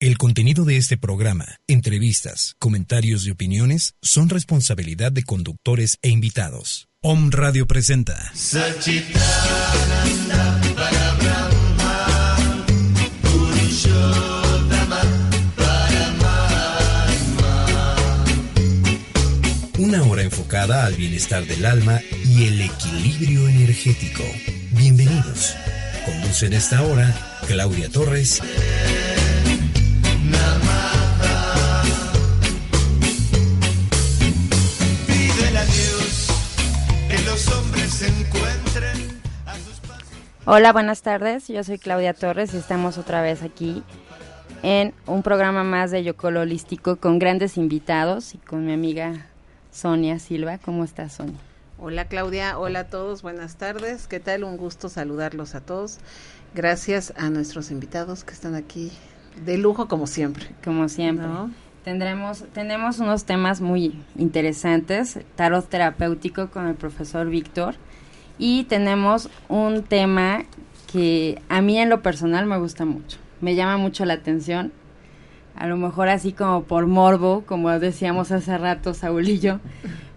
El contenido de este programa, entrevistas, comentarios y opiniones son responsabilidad de conductores e invitados. Om Radio presenta. Una hora enfocada al bienestar del alma y el equilibrio energético. Bienvenidos. Conducen esta hora Claudia Torres Hola, buenas tardes. Yo soy Claudia Torres y estamos otra vez aquí en un programa más de Yocolo Holístico con grandes invitados y con mi amiga Sonia Silva. ¿Cómo estás, Sonia? Hola, Claudia. Hola a todos. Buenas tardes. ¿Qué tal? Un gusto saludarlos a todos. Gracias a nuestros invitados que están aquí de lujo como siempre. Como siempre. Tendremos, tenemos unos temas muy interesantes, tarot terapéutico con el profesor Víctor y tenemos un tema que a mí en lo personal me gusta mucho, me llama mucho la atención, a lo mejor así como por morbo, como decíamos hace rato Saúl y yo,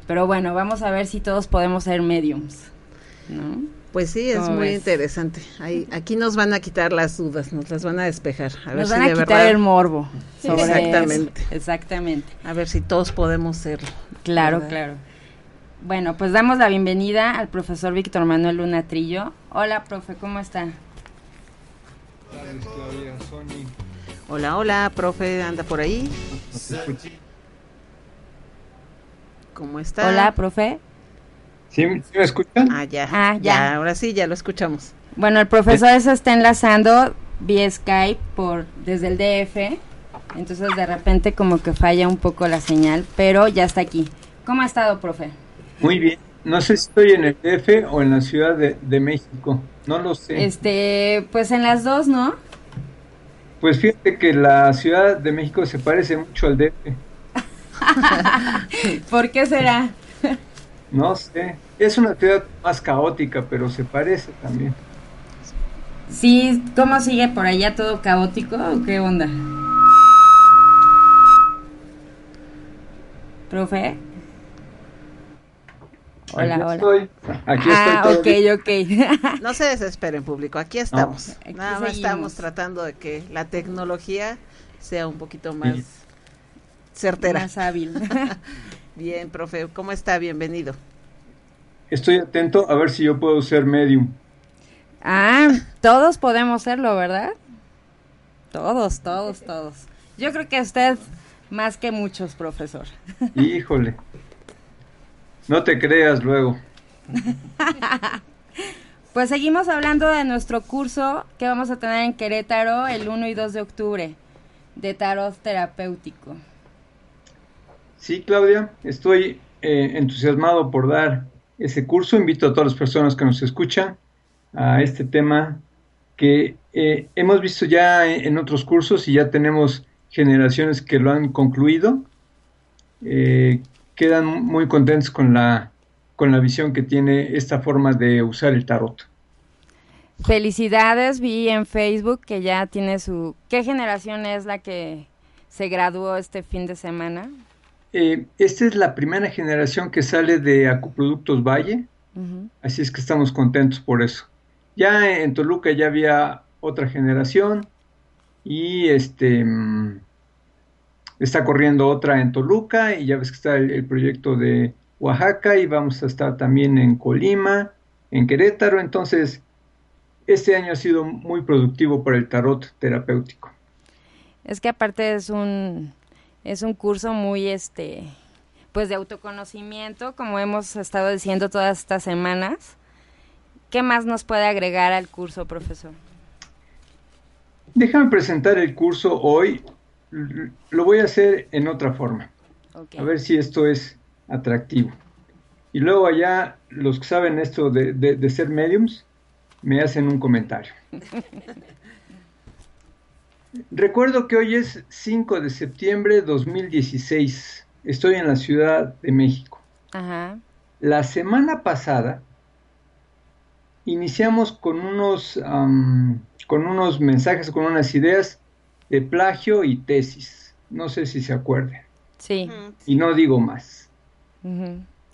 pero bueno, vamos a ver si todos podemos ser mediums, ¿no? Pues sí, es muy interesante. Ahí, aquí nos van a quitar las dudas, nos las van a despejar. A nos van a quitar el morbo. exactamente. Exactamente. A ver si todos podemos serlo. Claro, claro. Bueno, pues damos la bienvenida al profesor Víctor Manuel Luna Trillo. Hola, profe, ¿cómo está? Hola, hola, profe, ¿anda por ahí? ¿Cómo está? Hola, profe. ¿Sí, me escuchan? Ah ya, ah, ya. Ahora sí, ya lo escuchamos. Bueno, el profesor se está enlazando vía Skype por desde el DF. Entonces de repente como que falla un poco la señal, pero ya está aquí. ¿Cómo ha estado, profe? Muy bien. No sé si estoy en el DF o en la Ciudad de, México. No lo sé. Este, pues en las dos, ¿no? Pues fíjate que la Ciudad de México se parece mucho al DF. ¿Por qué será? no sé. Es una ciudad más caótica, pero se parece también. Sí, ¿cómo sigue por allá todo caótico o qué onda? Profe. Hola, aquí hola. Estoy. Aquí ah, estoy. ok, ok. no se desesperen, público. Aquí estamos. Nada más estamos tratando de que la tecnología sea un poquito más certera. Más hábil. Bien, profe. ¿Cómo está? Bienvenido. Estoy atento a ver si yo puedo ser medium. Ah, todos podemos serlo, ¿verdad? Todos, todos, todos. Yo creo que usted más que muchos, profesor. Híjole. No te creas luego. pues seguimos hablando de nuestro curso que vamos a tener en Querétaro el 1 y 2 de octubre de tarot terapéutico. Sí, Claudia, estoy eh, entusiasmado por dar ese curso. Invito a todas las personas que nos escuchan a este tema que eh, hemos visto ya en otros cursos y ya tenemos generaciones que lo han concluido. Eh, quedan muy contentos con la, con la visión que tiene esta forma de usar el tarot. Felicidades, vi en Facebook que ya tiene su... ¿Qué generación es la que se graduó este fin de semana? Eh, esta es la primera generación que sale de Acuproductos Valle, así es que estamos contentos por eso. Ya en Toluca ya había otra generación y este mm, está corriendo otra en Toluca y ya ves que está el, proyecto de Oaxaca y vamos a estar también en Colima, en Querétaro, entonces este año ha sido muy productivo para el tarot terapéutico. Es que aparte es un es un curso muy este pues de autoconocimiento, como hemos estado diciendo todas estas semanas. ¿Qué más nos puede agregar al curso, profesor? Déjame presentar el curso hoy lo voy a hacer en otra forma. A ver si esto es atractivo. Y luego allá los que saben esto de, de ser mediums me hacen un comentario. Recuerdo que hoy es 5 de septiembre de 2016. Estoy en la Ciudad de México. Ajá. La semana pasada iniciamos con unos, con unos mensajes, con unas ideas de plagio y tesis. No sé si se acuerden. Sí. Y no digo más.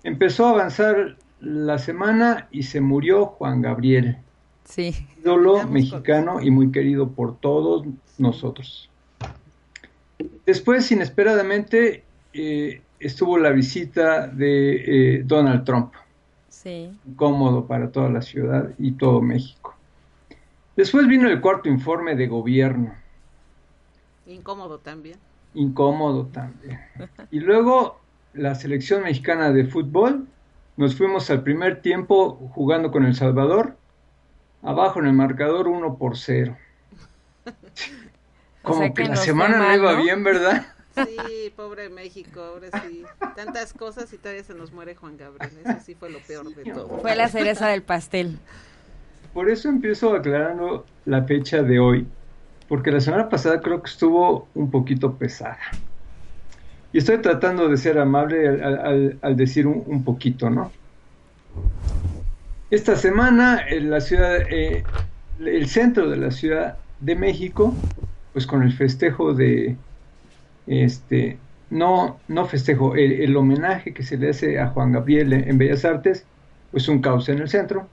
Empezó a avanzar la semana y se murió Juan Gabriel. Sí. Ídolo mexicano y muy querido por todos nosotros. Después, inesperadamente, eh, estuvo la visita de eh, Donald Trump. Sí. Incómodo para toda la ciudad y todo México. Después vino el cuarto informe de gobierno. Incómodo también. Incómodo también. Y luego la selección mexicana de fútbol. Nos fuimos al primer tiempo jugando con El Salvador. Abajo en el marcador 1 por 0. Como que, la semana no iba bien, ¿verdad? Sí, pobre México, ahora sí. Tantas cosas y todavía se nos muere Juan Gabriel. Eso sí fue lo peor de todo. Fue la cereza del pastel. Por eso empiezo aclarando la fecha de hoy, porque la semana pasada creo que estuvo un poquito pesada. Y estoy tratando de ser amable al, decir un, poquito, ¿no? Esta semana en la ciudad, eh, el centro de la Ciudad de México, pues con el festejo de este, no, no festejo, el, homenaje que se le hace a Juan Gabriel en Bellas Artes, pues un caos en el centro.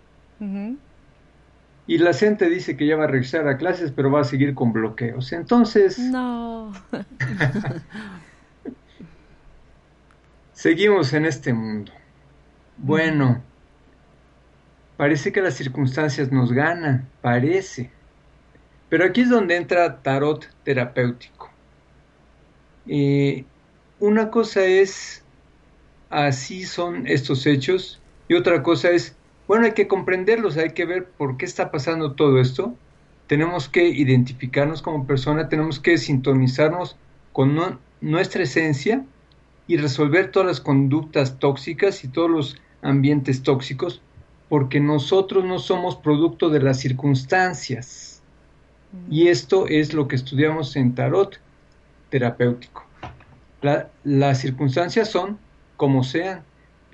Y la gente dice que ya va a regresar a clases, pero va a seguir con bloqueos. Entonces... No. seguimos en este mundo. Bueno, parece que las circunstancias nos ganan, parece. Pero aquí es donde entra tarot terapéutico. Eh, una cosa es, así son estos hechos, y otra cosa es, bueno, hay que comprenderlos, hay que ver por qué está pasando todo esto. Tenemos que identificarnos como persona, tenemos que sintonizarnos con nuestra esencia y resolver todas las conductas tóxicas y todos los ambientes tóxicos, porque nosotros no somos producto de las circunstancias. Y esto es lo que estudiamos en tarot terapéutico. las circunstancias son como sean,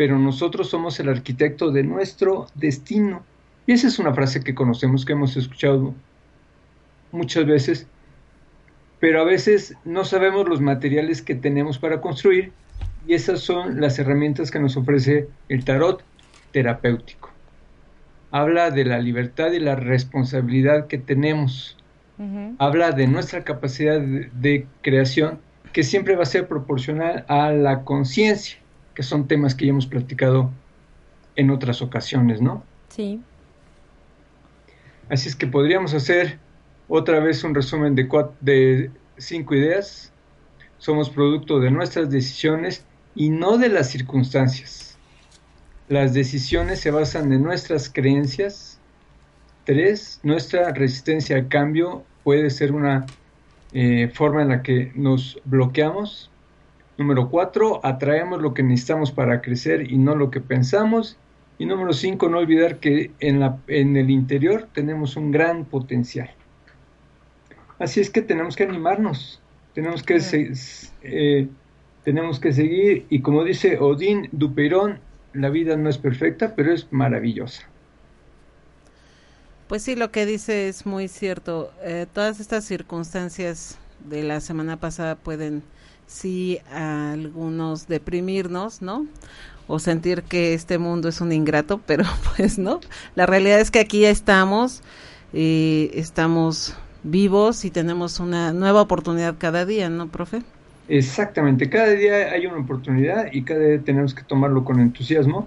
pero nosotros somos el arquitecto de nuestro destino. Y esa es una frase que conocemos, que hemos escuchado muchas veces, pero a veces no sabemos los materiales que tenemos para construir y esas son las herramientas que nos ofrece el tarot terapéutico. Habla de la libertad y la responsabilidad que tenemos habla de nuestra capacidad de, creación que siempre va a ser proporcional a la conciencia, que son temas que ya hemos platicado en otras ocasiones, ¿no? Sí. Así es que podríamos hacer otra vez un resumen de, de cinco ideas. Somos producto de nuestras decisiones y no de las circunstancias. Las decisiones se basan en nuestras creencias. Tres, nuestra resistencia al cambio puede ser una eh, forma en la que nos bloqueamos. Número cuatro, atraemos lo que necesitamos para crecer y no lo que pensamos. Y número cinco, no olvidar que en, la, en el interior tenemos un gran potencial. Así es que tenemos que animarnos, tenemos que, eh, tenemos que seguir y como dice Odín Duperón, la vida no es perfecta, pero es maravillosa. Pues sí, lo que dice es muy cierto. Eh, todas estas circunstancias de la semana pasada pueden, sí, a algunos deprimirnos, ¿no? O sentir que este mundo es un ingrato, pero pues no. La realidad es que aquí estamos, y estamos vivos y tenemos una nueva oportunidad cada día, ¿no, profe? Exactamente, cada día hay una oportunidad y cada día tenemos que tomarlo con entusiasmo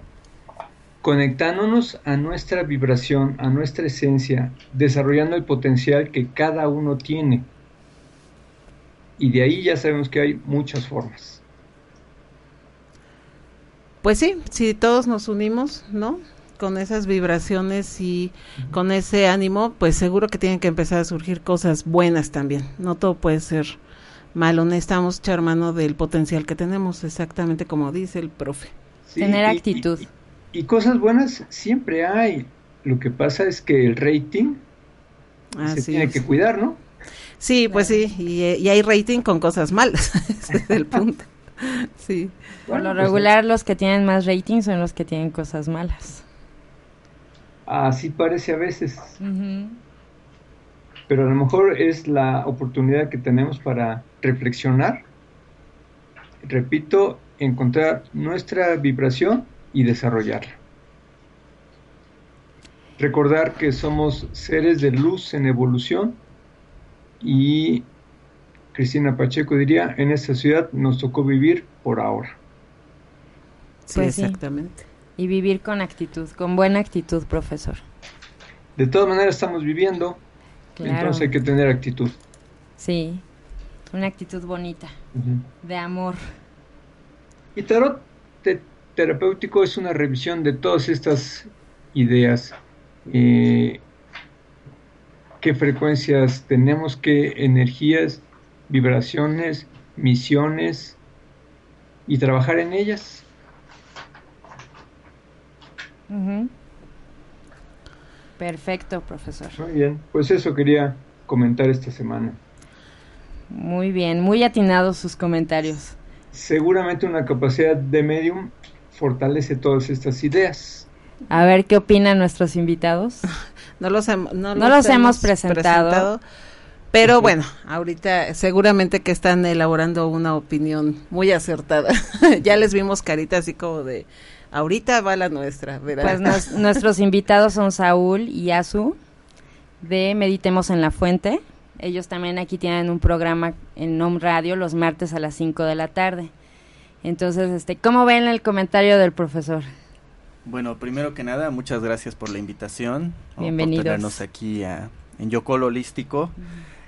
conectándonos a nuestra vibración, a nuestra esencia, desarrollando el potencial que cada uno tiene. Y de ahí ya sabemos que hay muchas formas. Pues sí, si todos nos unimos, ¿no? Con esas vibraciones y con ese ánimo, pues seguro que tienen que empezar a surgir cosas buenas también. No todo puede ser malhonestamos echar mano del potencial que tenemos, exactamente como dice el profe. Tener actitud. Y, cosas buenas siempre hay. Lo que pasa es que el rating se tiene que cuidar, ¿no? Sí, pues sí, y, hay rating con cosas malas, ese es el punto. Sí. Por lo pues regular, los que tienen más rating son los que tienen cosas malas. Así parece a veces. Pero a lo mejor es la oportunidad que tenemos para reflexionar, repito, encontrar nuestra vibración y desarrollarla. Recordar que somos seres de luz en evolución y Cristina Pacheco diría, en esta ciudad nos tocó vivir por ahora. Sí, pues exactamente. Y vivir con actitud, con buena actitud, profesor. De todas maneras estamos viviendo, entonces hay que tener actitud. Sí, una actitud bonita, de amor. Y tarot terapéutico es una revisión de todas estas ideas. Eh, qué frecuencias tenemos, qué energías, vibraciones, misiones y trabajar en ellas. Perfecto, profesor. Muy bien, pues eso quería comentar esta semana. Muy bien, muy atinados sus comentarios. Seguramente una capacidad de medium fortalece todas estas ideas. A ver qué opinan nuestros invitados. no los, no los, hemos presentado pero bueno, ahorita seguramente que están elaborando una opinión muy acertada. ya les vimos caritas así como de, ahorita va la nuestra, ¿verdad? Pues nuestros invitados son Saúl y Azu de Meditemos en la Fuente. Ellos también aquí tienen un programa en NOM Radio los martes a las 5 de la tarde. Entonces, este, ¿cómo ven el comentario del profesor? Bueno, primero que nada, muchas gracias por la invitación. Bienvenidos. Por tenernos aquí a, en Yocol Holístico.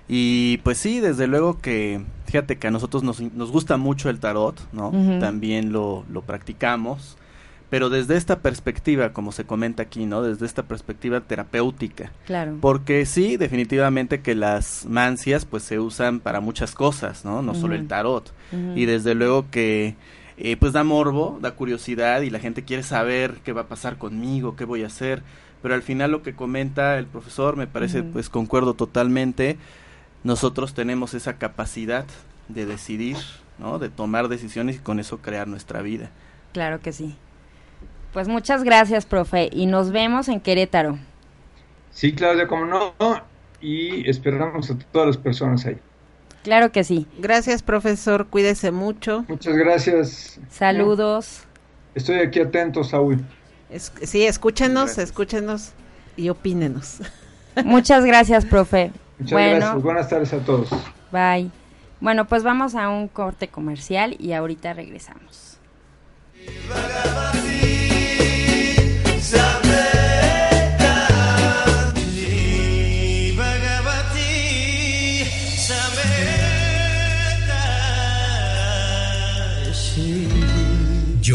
Y pues sí, desde luego que, fíjate que a nosotros nos, nos gusta mucho el tarot, ¿no? También lo, lo practicamos, pero desde esta perspectiva, como se comenta aquí, ¿no? Desde esta perspectiva terapéutica. Claro. Porque sí, definitivamente que las mancias pues se usan para muchas cosas, ¿no? No solo el tarot. Y desde luego que eh, pues da morbo, da curiosidad y la gente quiere saber qué va a pasar conmigo, qué voy a hacer. Pero al final lo que comenta el profesor me parece, pues concuerdo totalmente nosotros tenemos esa capacidad de decidir, ¿no? De tomar decisiones y con eso crear nuestra vida. Claro que sí. Pues muchas gracias, profe, y nos vemos en Querétaro. Sí, Claudia, como no, y esperamos a todas las personas ahí. Claro que sí. Gracias, profesor, cuídese mucho. Muchas gracias. Saludos. Estoy aquí atento, Saúl. sí, escúchenos, escúchenos y opínenos. Muchas gracias, profe. Muchas gracias. Buenas tardes a todos. Bye. Bueno, pues vamos a un corte comercial y ahorita regresamos.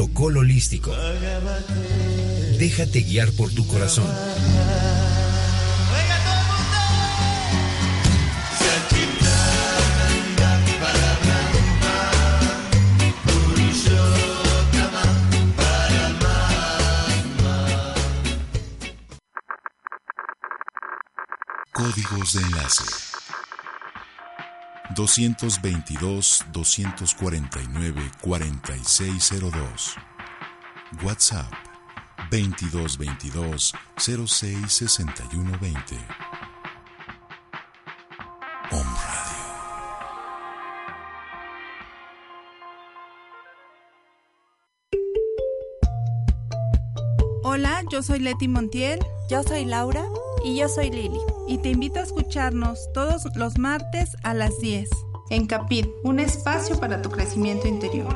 Yocol Holístico. Déjate guiar por tu corazón. Códigos de enlace 222-249-4602 WhatsApp 2222-066120 Om Radio Hola, yo soy Leti Montiel. Yo soy Laura. Y yo soy Lili. Y te invito a escucharnos todos los martes a las 10. En Capit, un espacio para tu crecimiento interior.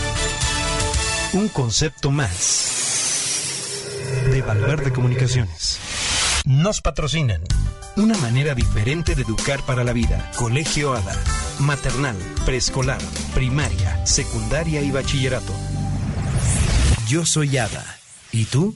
Un concepto más de Valverde Comunicaciones. Nos patrocinan. Una manera diferente de educar para la vida. Colegio ADA. Maternal, preescolar, primaria, secundaria y bachillerato. Yo soy ADA. ¿Y tú?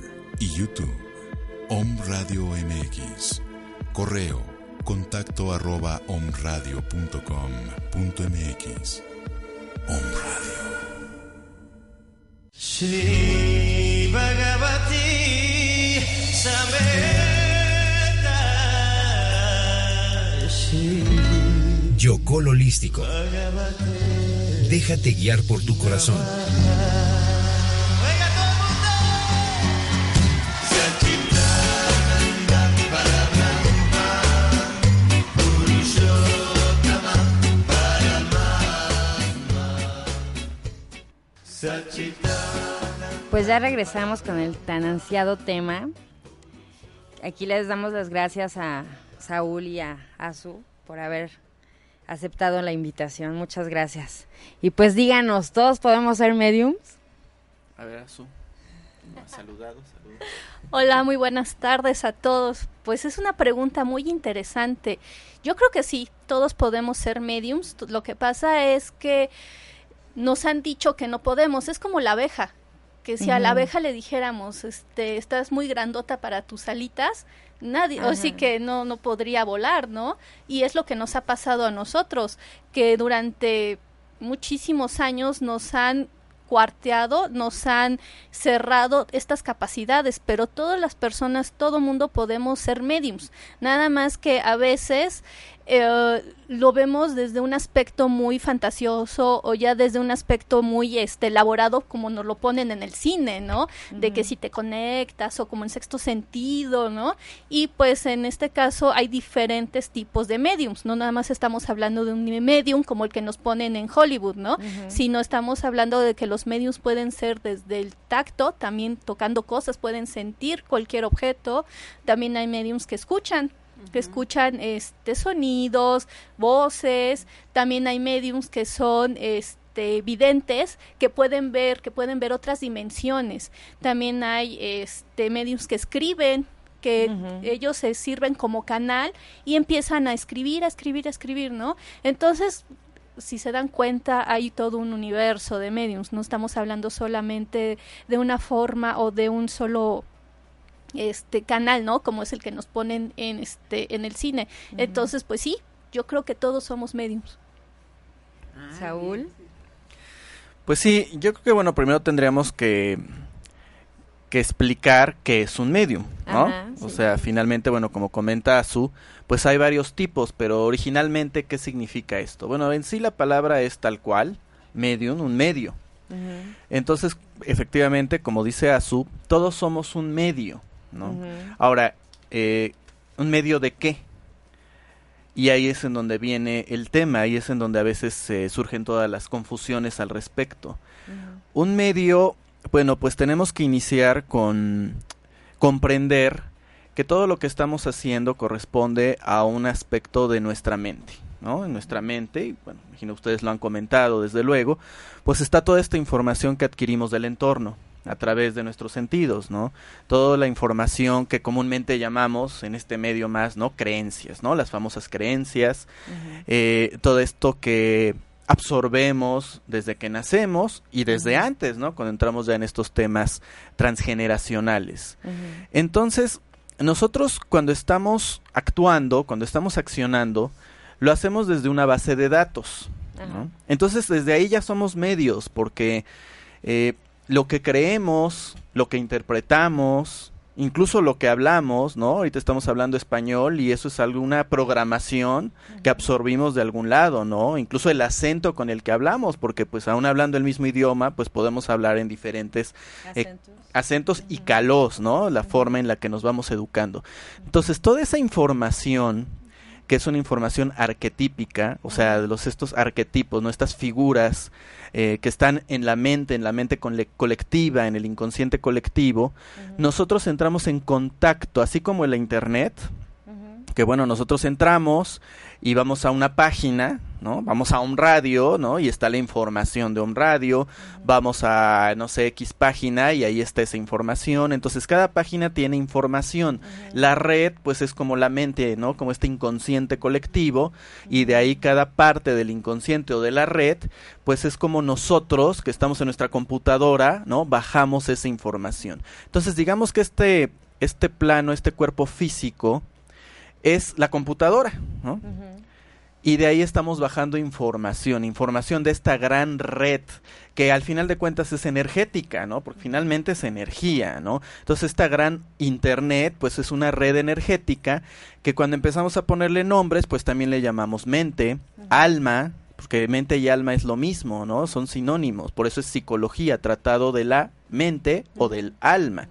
Radio MX. Correo contacto arroba omradio.com.mx. Om Radio. Shri Bhagavati Sameta Yocol Holístico. Déjate guiar por tu corazón. Pues ya regresamos con el tan ansiado tema. Aquí les damos las gracias a Saúl y a Azu por haber aceptado la invitación. Muchas gracias. Y pues díganos, ¿todos podemos ser mediums? A ver, Azu. Saludados, saludos. Hola, muy buenas tardes a todos. Pues es una pregunta muy interesante. Yo creo que sí, todos podemos ser mediums. Lo que pasa es que nos han dicho que no podemos. Es como la abeja que si a la abeja le dijéramos, este, estás muy grandota para tus alitas, nadie, o sí que no, no podría volar, ¿no? Y es lo que nos ha pasado a nosotros, que durante muchísimos años nos han cuarteado, nos han cerrado estas capacidades, pero todas las personas, todo mundo podemos ser mediums, nada más que a veces eh, lo vemos desde un aspecto muy fantasioso o ya desde un aspecto muy este elaborado como nos lo ponen en el cine, ¿no? De que si te conectas o como en sexto sentido, ¿no? Y pues en este caso hay diferentes tipos de mediums, no nada más estamos hablando de un medium como el que nos ponen en Hollywood, ¿no? Sino estamos hablando de que los mediums pueden ser desde el tacto, también tocando cosas, pueden sentir cualquier objeto, también hay mediums que escuchan, que escuchan este sonidos, voces, también hay mediums que son este videntes que pueden ver, que pueden ver otras dimensiones. También hay este mediums que escriben, que ellos se sirven como canal y empiezan a escribir, a escribir, a escribir, ¿no? Entonces, si se dan cuenta, hay todo un universo de mediums, no estamos hablando solamente de una forma o de un solo este canal, ¿no? Como es el que nos ponen en este en el cine. Entonces, pues sí, yo creo que todos somos mediums. Saúl. Pues sí, yo creo que bueno, primero tendríamos que que explicar qué es un medium, ¿no? O sea, finalmente, bueno, como comenta Su, pues hay varios tipos, pero originalmente, ¿qué significa esto? Bueno, en sí la palabra es tal cual, medium, un medio. Entonces, efectivamente, como dice Azu, todos somos un medio, ¿no? Ahora, eh, ¿un medio de qué? Y ahí es en donde viene el tema, ahí es en donde a veces surgen todas las confusiones al respecto. Un medio, bueno, pues tenemos que iniciar con comprender que todo lo que estamos haciendo corresponde a un aspecto de nuestra mente, ¿no? En nuestra mente, y bueno, imagino ustedes lo han comentado desde luego, pues está toda esta información que adquirimos del entorno a través de nuestros sentidos, ¿no? Toda la información que comúnmente llamamos en este medio más, ¿no? Creencias, ¿no? Las famosas creencias, eh, todo esto que absorbemos desde que nacemos y desde antes, ¿no? Cuando entramos ya en estos temas transgeneracionales. Entonces, nosotros cuando estamos actuando, cuando estamos accionando, lo hacemos desde una base de datos. Entonces, desde ahí ya somos medios, porque eh, lo que creemos, lo que interpretamos, incluso lo que hablamos, ¿no? Ahorita estamos hablando español y eso es alguna programación que absorbimos de algún lado, ¿no? Incluso el acento con el que hablamos, porque pues aún hablando el mismo idioma, pues podemos hablar en diferentes eh, acentos, y calos, ¿no? La forma en la que nos vamos educando. Entonces, toda esa información que es una información arquetípica, o sea, de los estos arquetipos, ¿no? Estas figuras eh, que están en la mente, en la mente colectiva, en el inconsciente colectivo, nosotros entramos en contacto, así como en la internet, que bueno, nosotros entramos y vamos a una página, ¿no? Vamos a un radio, ¿no? Y está la información de un radio, vamos a, no sé, X página y ahí está esa información. Entonces, cada página tiene información. La red, pues es como la mente, ¿no? Como este inconsciente colectivo y de ahí cada parte del inconsciente o de la red, pues es como nosotros, que estamos en nuestra computadora, ¿no? Bajamos esa información. Entonces, digamos que este, este plano, este cuerpo físico, es la computadora, ¿no? Y de ahí estamos bajando información, información de esta gran red que al final de cuentas es energética, ¿no? Porque finalmente es energía, ¿no? Entonces esta gran internet pues es una red energética que cuando empezamos a ponerle nombres pues también le llamamos mente, alma, porque mente y alma es lo mismo, ¿no? Son sinónimos, por eso es psicología, tratado de la mente o del alma.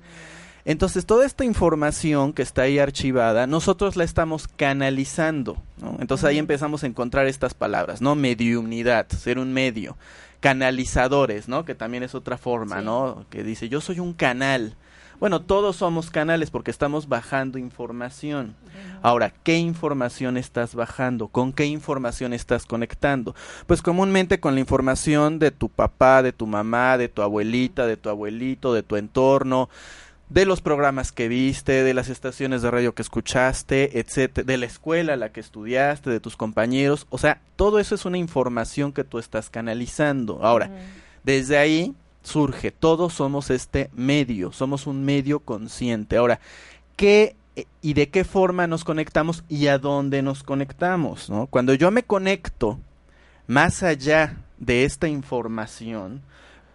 Entonces, toda esta información que está ahí archivada, nosotros la estamos canalizando, ¿no? Entonces ahí empezamos a encontrar estas palabras, ¿no? Mediunidad, ser un medio. Canalizadores, ¿no? Que también es otra forma, ¿no? Que dice, yo soy un canal. Bueno, todos somos canales porque estamos bajando información. Ahora, ¿qué información estás bajando? ¿Con qué información estás conectando? Pues comúnmente con la información de tu papá, de tu mamá, de tu abuelita, de tu abuelito, de tu entorno, de los programas que viste, de las estaciones de radio que escuchaste, etcétera, de la escuela a la que estudiaste, de tus compañeros, o sea, todo eso es una información que tú estás canalizando. Ahora, desde ahí surge, todos somos este medio, somos un medio consciente. Ahora, ¿qué eh, y de qué forma nos conectamos y a dónde nos conectamos, ¿no? Cuando yo me conecto más allá de esta información,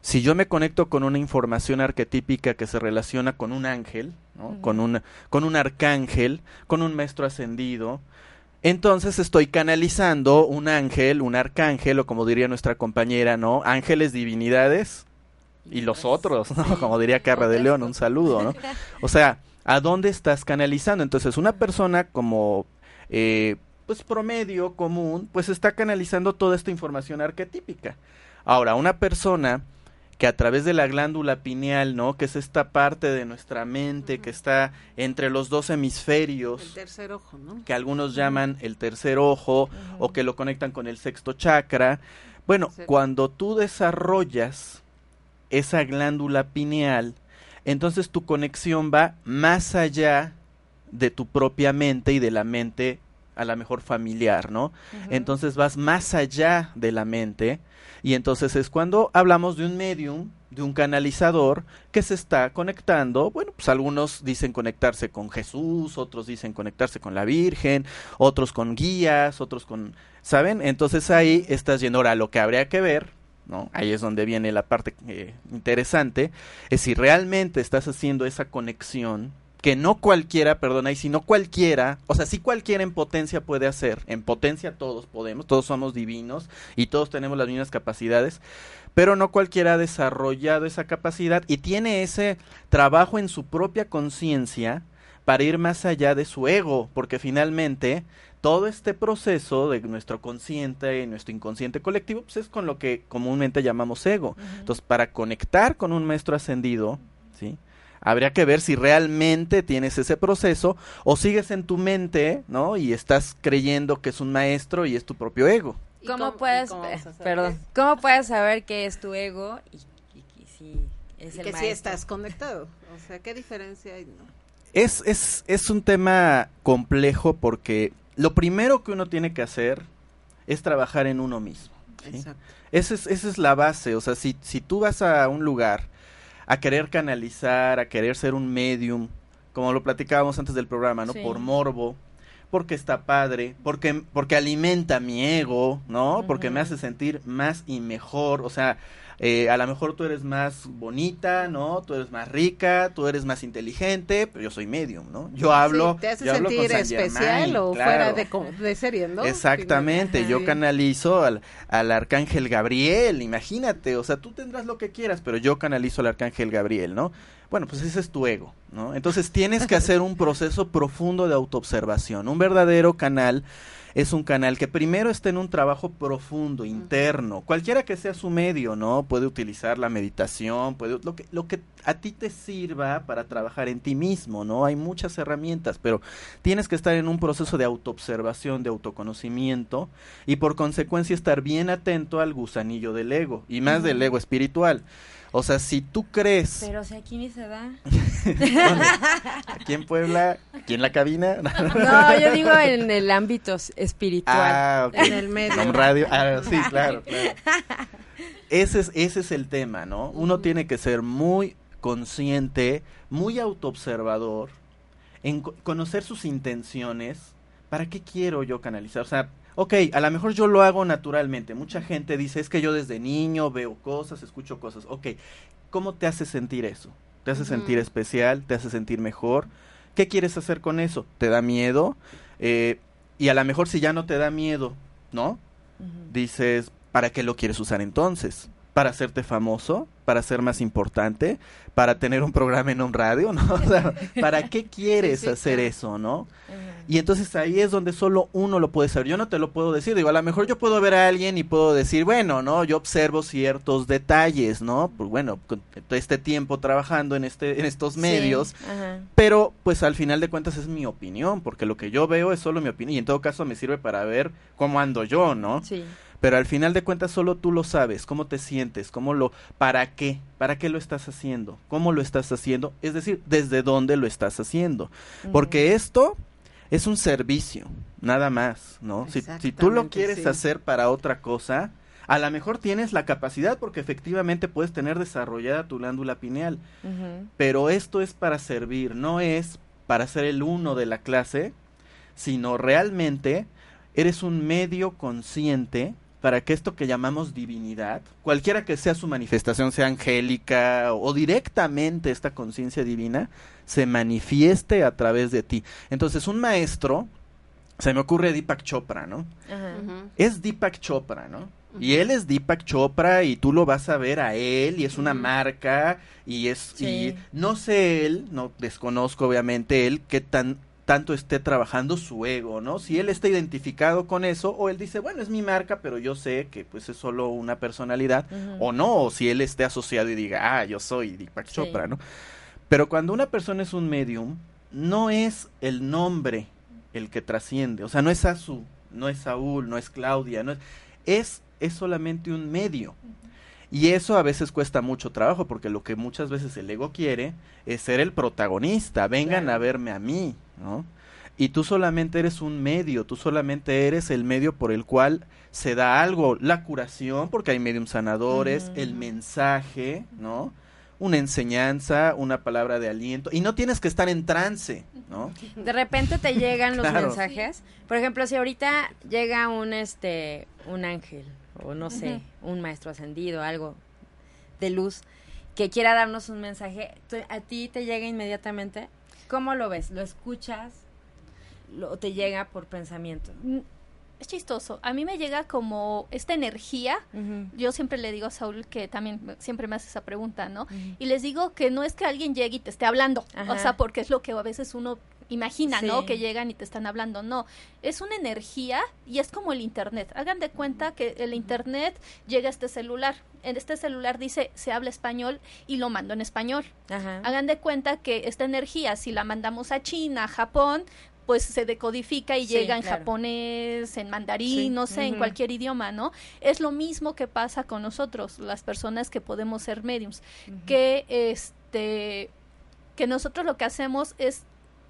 si yo me conecto con una información arquetípica que se relaciona con un ángel, con, un, con un arcángel, con un maestro ascendido, entonces estoy canalizando un ángel, un arcángel, o como diría nuestra compañera, ¿no? Ángeles, divinidades y los otros, ¿no? Como diría Carra de León, un saludo, ¿no? O sea, ¿a dónde estás canalizando? Entonces, una persona como, eh, pues, promedio, común, pues está canalizando toda esta información arquetípica. Ahora, una persona que a través de la glándula pineal, ¿no? Que es esta parte de nuestra mente que está entre los dos hemisferios. El tercer ojo, ¿no? Que algunos llaman el tercer ojo o que lo conectan con el sexto chakra. Bueno, cuando tú desarrollas esa glándula pineal, entonces tu conexión va más allá de tu propia mente y de la mente a la mejor familiar, ¿no? Entonces vas más allá de la mente y entonces es cuando hablamos de un medium, de un canalizador que se está conectando, bueno, pues algunos dicen conectarse con Jesús, otros dicen conectarse con la Virgen, otros con guías, otros con, ¿saben? Entonces ahí estás yendo ahora lo que habría que ver, ¿no? Ahí es donde viene la parte eh, interesante, es si realmente estás haciendo esa conexión que no cualquiera, perdona, y si no cualquiera, o sea, si cualquiera en potencia puede hacer, en potencia todos podemos, todos somos divinos y todos tenemos las mismas capacidades, pero no cualquiera ha desarrollado esa capacidad y tiene ese trabajo en su propia conciencia para ir más allá de su ego, porque finalmente todo este proceso de nuestro consciente y nuestro inconsciente colectivo pues es con lo que comúnmente llamamos ego. Entonces, para conectar con un maestro ascendido, ¿sí? Habría que ver si realmente tienes ese proceso o sigues en tu mente, ¿no? Y estás creyendo que es un maestro y es tu propio ego. ¿Cómo, puedes, eh, perdón, cómo puedes saber que es tu ego y, si es el que si estás conectado? O sea, ¿qué diferencia hay? Es, es, es un tema complejo porque lo primero que uno tiene que hacer es trabajar en uno mismo. Esa es, esa es la base, o sea, si, si tú vas a un lugar a querer canalizar, a querer ser un medium, como lo platicábamos antes del programa, ¿no? Por morbo, porque está padre, porque, porque alimenta mi ego, ¿no? Porque me hace sentir más y mejor, o sea, eh, a lo mejor tú eres más bonita, ¿no? Tú eres más rica, tú eres más inteligente, pero yo soy medium, ¿no? Yo hablo. te hace sentir especial o fuera de, de, serie, ¿no? Exactamente, yo canalizo al, al arcángel Gabriel, imagínate, o sea, tú tendrás lo que quieras, pero yo canalizo al arcángel Gabriel, ¿no? Bueno, pues ese es tu ego, ¿no? Entonces tienes que hacer un proceso profundo de autoobservación, un verdadero canal es un canal que primero está en un trabajo profundo, interno, cualquiera que sea su medio, ¿no? Puede utilizar la meditación, puede lo que lo que a ti te sirva para trabajar en ti mismo, ¿no? Hay muchas herramientas, pero tienes que estar en un proceso de autoobservación, de autoconocimiento y por consecuencia estar bien atento al gusanillo del ego y más del ego espiritual. O sea, si tú crees... Pero si aquí ni se da. aquí en Puebla, aquí en la cabina. no, yo digo en el ámbito espiritual. Ah, En el medio. En radio. Ah, sí, claro, claro. Ese es, ese es el tema, ¿no? Uno tiene que ser muy consciente, muy autoobservador, en conocer sus intenciones. ¿Para qué quiero yo canalizar? O sea, ok, a lo mejor yo lo hago naturalmente. Mucha gente dice, es que yo desde niño veo cosas, escucho cosas. Ok, ¿cómo te hace sentir eso? ¿Te hace sentir especial? ¿Te hace sentir mejor? ¿Qué quieres hacer con eso? ¿Te da miedo? Eh, y a lo mejor si ya no te da miedo, ¿no? Dices, ¿para qué lo quieres usar entonces? ¿Para hacerte famoso? ¿Para ser más importante? ¿Para tener un programa en un radio? ¿no? ¿Para qué quieres hacer eso, no? Y entonces ahí es donde solo uno lo puede saber. Yo no te lo puedo decir. Digo, a lo mejor yo puedo ver a alguien y puedo decir, bueno, ¿no? Yo observo ciertos detalles, ¿no? Pues bueno, con este tiempo trabajando en, este, en estos medios. pero pues al final de cuentas es mi opinión, porque lo que yo veo es solo mi opinión. Y en todo caso me sirve para ver cómo ando yo, ¿no? Sí. Pero al final de cuentas solo tú lo sabes, cómo te sientes, cómo lo, para qué, para qué lo estás haciendo, cómo lo estás haciendo, es decir, desde dónde lo estás haciendo. Porque esto es un servicio, nada más, ¿no? Si, si, tú lo quieres hacer para otra cosa, a lo mejor tienes la capacidad porque efectivamente puedes tener desarrollada tu glándula pineal, pero esto es para servir, no es para ser el uno de la clase, sino realmente eres un medio consciente para que esto que llamamos divinidad, cualquiera que sea su manifestación, sea angélica o, directamente esta conciencia divina, se manifieste a través de ti. Entonces, un maestro, se me ocurre Deepak Chopra, ¿no? Es Deepak Chopra, ¿no? Y él es Deepak Chopra y tú lo vas a ver a él y es una marca y es y no sé él, no desconozco obviamente él qué tan tanto esté trabajando su ego, ¿no? Si él está identificado con eso o él dice, bueno, es mi marca, pero yo sé que pues es solo una personalidad o no, o si él esté asociado y diga, ah, yo soy Deepak Chopra, ¿no? Pero cuando una persona es un medium, no es el nombre el que trasciende, o sea, no es Azu, no es Saúl, no es Claudia, no es, es, es solamente un medio. Y eso a veces cuesta mucho trabajo porque lo que muchas veces el ego quiere es ser el protagonista, vengan a verme a mí, ¿no? Y tú solamente eres un medio, tú solamente eres el medio por el cual se da algo, la curación, porque hay medium sanadores, el mensaje, ¿no? Una enseñanza, una palabra de aliento, y no tienes que estar en trance, ¿no? De repente te llegan los mensajes. Por ejemplo, si ahorita llega un este un ángel o no sé, un maestro ascendido, algo de luz que quiera darnos un mensaje, a ti te llega inmediatamente. ¿Cómo lo ves? ¿Lo escuchas? ¿O te llega por pensamiento? Mm, es chistoso. A mí me llega como esta energía. Yo siempre le digo a Saúl que también siempre me hace esa pregunta, ¿no? Y les digo que no es que alguien llegue y te esté hablando. O sea, porque es lo que a veces uno imagina, ¿no? Que llegan y te están hablando. No, es una energía y es como el Internet. Hagan de cuenta que el Internet llega a este celular. En este celular dice se habla español y lo mando en español. Hagan de cuenta que esta energía, si la mandamos a China, a Japón, pues se decodifica y llega en japonés, en mandarín, no sé, en cualquier idioma, ¿no? Es lo mismo que pasa con nosotros, las personas que podemos ser mediums, que este que nosotros lo que hacemos es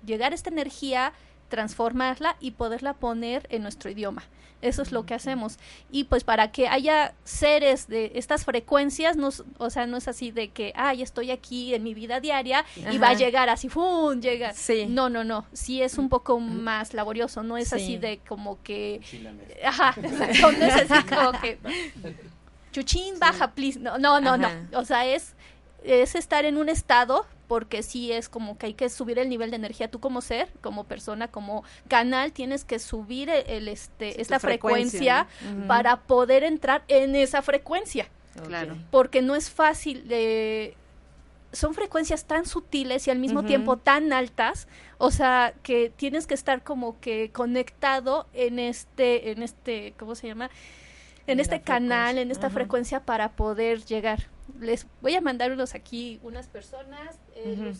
llegar a esta energía, transformarla y poderla poner en nuestro idioma. Eso es lo que hacemos. Y pues para que haya seres de estas frecuencias, no, o sea, no es así de que, ay, estoy aquí en mi vida diaria y va a llegar así, ¡fum! Llega. Sí. No, no, no. Sí es un poco más laborioso. No es así de como que. Ajá. No, es así como que. Chuchín, baja, please. No, no, no, no. O sea, es, es estar en un estado porque sí es como que hay que subir el nivel de energía tú como ser, como persona, como canal tienes que subir el, este esta frecuencia, para poder entrar en esa frecuencia. Claro. Porque no es fácil de son frecuencias tan sutiles y al mismo tiempo tan altas, o sea, que tienes que estar como que conectado en este en este ¿cómo se llama? En, este canal, en esta frecuencia para poder llegar les voy a mandar unos aquí, unas personas. Eh,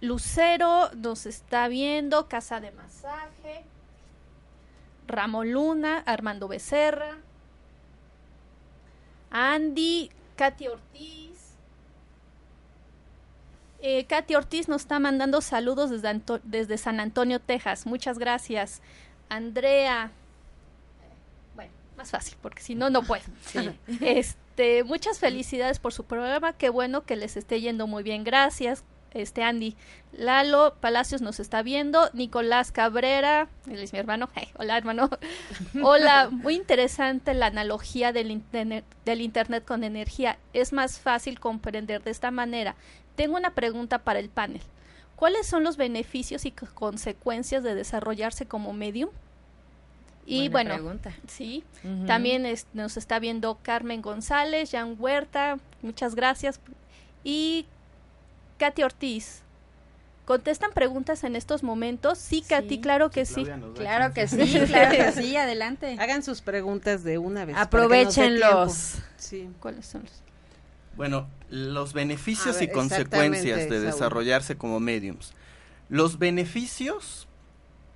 Lucero nos está viendo, Casa de Masaje, Ramón Luna, Armando Becerra, Andy, Katy Ortiz. Eh, Katy Ortiz nos está mandando saludos desde, desde San Antonio, Texas. Muchas gracias. Andrea. Más fácil, porque si no, no puedo. Sí. Este, este, muchas felicidades por su programa, qué bueno que les esté yendo muy bien, gracias. Este Andy Lalo Palacios nos está viendo, Nicolás Cabrera, él es mi hermano, hola hermano, hola, muy interesante la analogía del internet, del internet con energía, es más fácil comprender de esta manera. Tengo una pregunta para el panel. ¿Cuáles son los beneficios y consecuencias de desarrollarse como medium? Y bueno, sí, también nos está viendo Carmen González, Jan Huerta, muchas gracias. Y Katy Ortiz. ¿Contestan preguntas en estos momentos? Sí, Katy, claro que sí. Claro que sí, claro que sí, adelante. Hagan sus preguntas de una vez. Aprovechenlos. Sí. ¿Cuáles son los? Bueno, los beneficios y consecuencias de desarrollarse como mediums. Los beneficios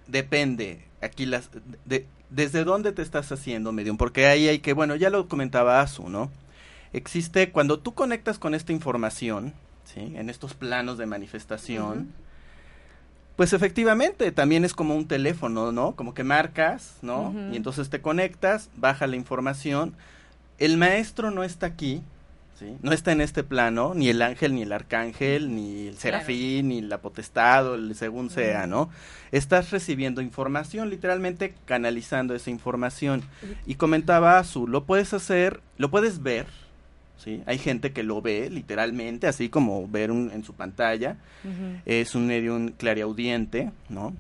depende aquí las de, desde dónde te estás haciendo medium, porque ahí hay que, bueno, ya lo comentaba Azu, ¿no? Existe, cuando tú conectas con esta información, ¿sí? En estos planos de manifestación, pues efectivamente también es como un teléfono, ¿no? Como que marcas, ¿no? Y entonces te conectas, baja la información. El maestro no está aquí, no está en este plano, ni el ángel, ni el arcángel, ni el serafín, ni la potestad, el según sea, ¿no? Estás recibiendo información, literalmente canalizando esa información. Y comentaba Azul, lo puedes hacer, lo puedes ver, ¿sí? Hay gente que lo ve literalmente, así como ver en su pantalla. Es un medio clariaudiente, ¿no?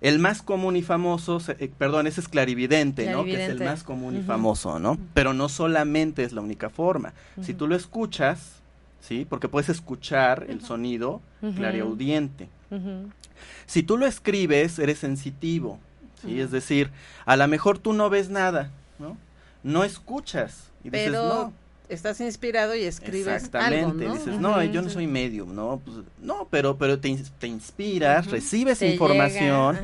El más común y famoso, eh, perdón, ese es clarividente, ¿no? Que es el más común y famoso, ¿no? Pero no solamente es la única forma. Si tú lo escuchas, ¿sí? Porque puedes escuchar el sonido clariaudiente. Si tú lo escribes, eres sensitivo, ¿sí? Es decir, a lo mejor tú no ves nada, ¿no? No escuchas. Y dices, no estás inspirado y escribes Exactamente, algo, ¿no? dices, no, yo no soy medium, ¿no? Pues, no, pero, pero te, te inspiras, recibes información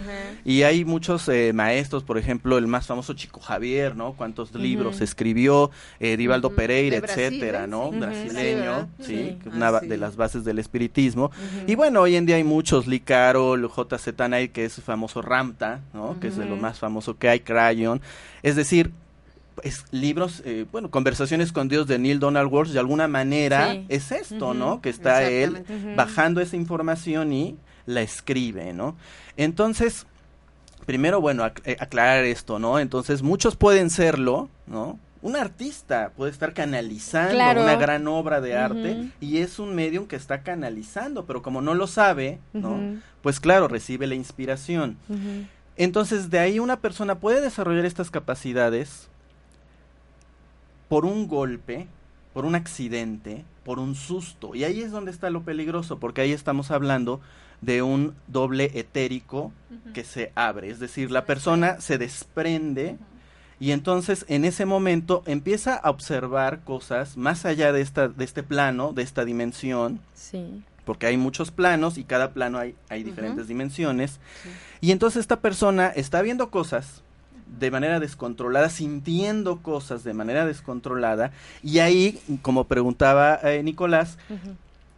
y hay muchos eh, maestros, por ejemplo, el más famoso Chico Javier, ¿no? Cuántos libros escribió, eh, Divaldo Pereira, etcétera, ¿no? Brasileño, sí, una ah, de las bases del espiritismo. Y bueno, hoy en día hay muchos, Lee Carroll, J.Z. Knight, que es famoso Ramta, ¿no? Que es de lo más famoso que hay, Crayon. Es decir, es libros, eh, bueno, conversaciones con Dios de Neil Donald Walsh, de alguna manera es esto, ¿no? Que está él bajando esa información y la escribe, ¿no? Entonces, primero, bueno, eh, aclarar esto, ¿no? Entonces, muchos pueden serlo, ¿no? Un artista puede estar canalizando una gran obra de arte y es un medium que está canalizando, pero como no lo sabe, ¿no? Pues claro, recibe la inspiración. Entonces, de ahí una persona puede desarrollar estas capacidades por un golpe, por un accidente, por un susto. Y ahí es donde está lo peligroso, porque ahí estamos hablando de un doble etérico que se abre, es decir, la persona se desprende y entonces en ese momento empieza a observar cosas más allá de esta de este plano, de esta dimensión. Sí. Porque hay muchos planos y cada plano hay, hay diferentes dimensiones. Y entonces esta persona está viendo cosas de manera descontrolada, sintiendo cosas de manera descontrolada. Y ahí, como preguntaba eh, Nicolás,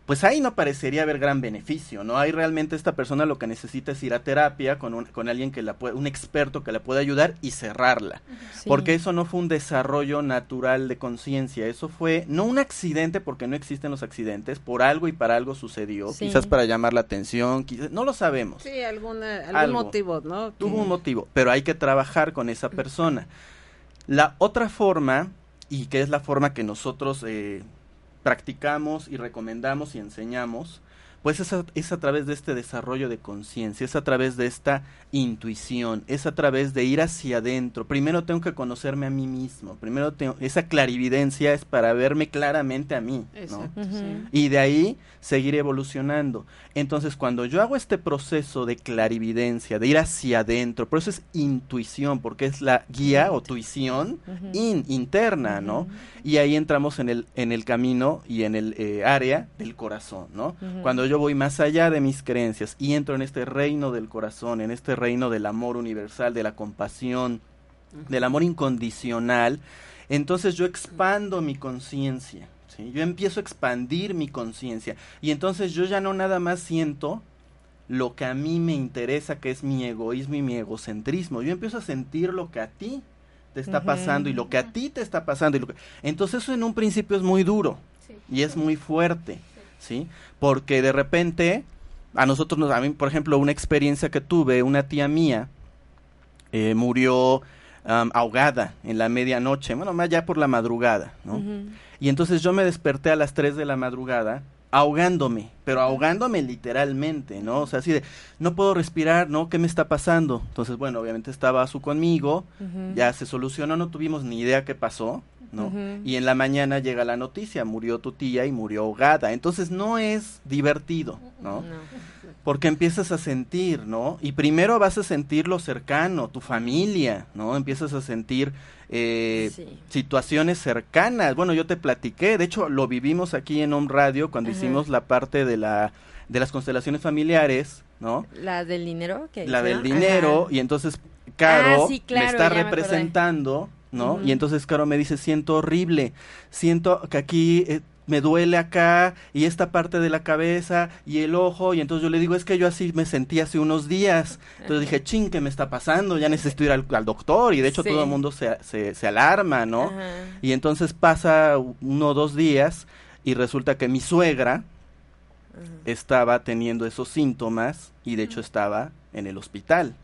pues ahí no parecería haber gran beneficio, ¿no? Hay realmente esta persona lo que necesita es ir a terapia con, un, con alguien que la puede, un experto que la pueda ayudar y cerrarla. Porque eso no fue un desarrollo natural de conciencia, eso fue no un accidente porque no existen los accidentes, por algo y para algo sucedió, quizás para llamar la atención, quizás, no lo sabemos. Sí, alguna, algún motivo, ¿no? Tuvo un motivo, pero hay que trabajar con esa persona. La otra forma, y que es la forma que nosotros... Eh, practicamos y recomendamos y enseñamos, pues es a, es a través de este desarrollo de conciencia, es a través de esta intuición, es a través de ir hacia adentro. Primero tengo que conocerme a mí mismo, primero tengo, esa clarividencia es para verme claramente a mí, ¿no? Y de ahí seguir evolucionando. Entonces, cuando yo hago este proceso de clarividencia, de ir hacia adentro, por eso es intuición, porque es la guía o tuición in, interna, ¿no? Y ahí entramos en el, en el camino y en el eh, área del corazón, ¿no? Cuando yo voy más allá de mis creencias y entro en este reino del corazón, en este reino del amor universal, de la compasión, del amor incondicional, entonces yo expando mi conciencia, ¿sí? yo empiezo a expandir mi conciencia y entonces yo ya no nada más siento lo que a mí me interesa, que es mi egoísmo y mi egocentrismo, yo empiezo a sentir lo que a ti te está pasando y lo que a ti te está pasando. Y lo que... Entonces eso en un principio es muy duro y es muy fuerte. ¿Sí? Porque de repente, a nosotros, nos, a mí, por ejemplo, una experiencia que tuve, una tía mía eh, murió ahogada en la medianoche, bueno, más ya por la madrugada, ¿no? Y entonces yo me desperté a las 3 de la madrugada ahogándome, pero ahogándome literalmente, ¿no? O sea, así de, no puedo respirar, ¿no? ¿Qué me está pasando? Entonces, bueno, obviamente estaba su conmigo, ya se solucionó, no tuvimos ni idea qué pasó, ¿no? Y en la mañana llega la noticia, murió tu tía y murió ahogada. Entonces no es divertido, ¿no? Porque empiezas a sentir, ¿no? Y primero vas a sentir lo cercano, tu familia, ¿no? Empiezas a sentir eh, situaciones cercanas. Bueno, yo te platiqué, de hecho lo vivimos aquí en Home Radio cuando hicimos la parte de la de las constelaciones familiares, ¿no? La del dinero, que La del dinero y entonces Caro ah, me está representando ¿no? Y entonces Caro me dice, siento horrible, siento que aquí eh, me duele acá y esta parte de la cabeza y el ojo y entonces yo le digo, es que yo así me sentí hace unos días. Entonces dije, ching, ¿qué me está pasando? Ya necesito ir al, doctor y de hecho todo el mundo se, se, alarma, ¿no? Y entonces pasa uno o dos días y resulta que mi suegra estaba teniendo esos síntomas y de hecho estaba en el hospital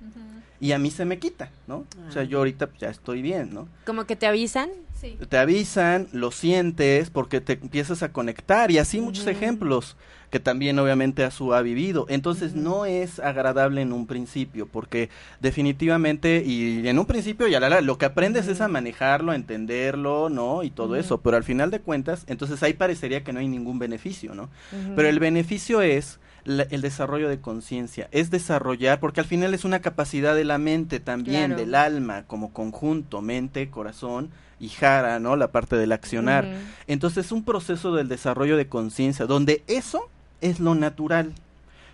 y a mí se me quita, ¿no? O sea, yo ahorita pues, ya estoy bien, ¿no? Como que te avisan. Sí. Te avisan, lo sientes, porque te empiezas a conectar y así muchos ejemplos que también obviamente Azú ha vivido. Entonces no es agradable en un principio, porque definitivamente, y en un principio ya la, lo que aprendes es a manejarlo, a entenderlo, ¿no? Y todo eso, pero al final de cuentas, entonces ahí parecería que no hay ningún beneficio, ¿no? Pero el beneficio es el desarrollo de conciencia, es desarrollar, porque al final es una capacidad de la mente también, del alma como conjunto, mente, corazón y jara, ¿no? La parte del accionar. Entonces es un proceso del desarrollo de conciencia, donde eso es lo natural.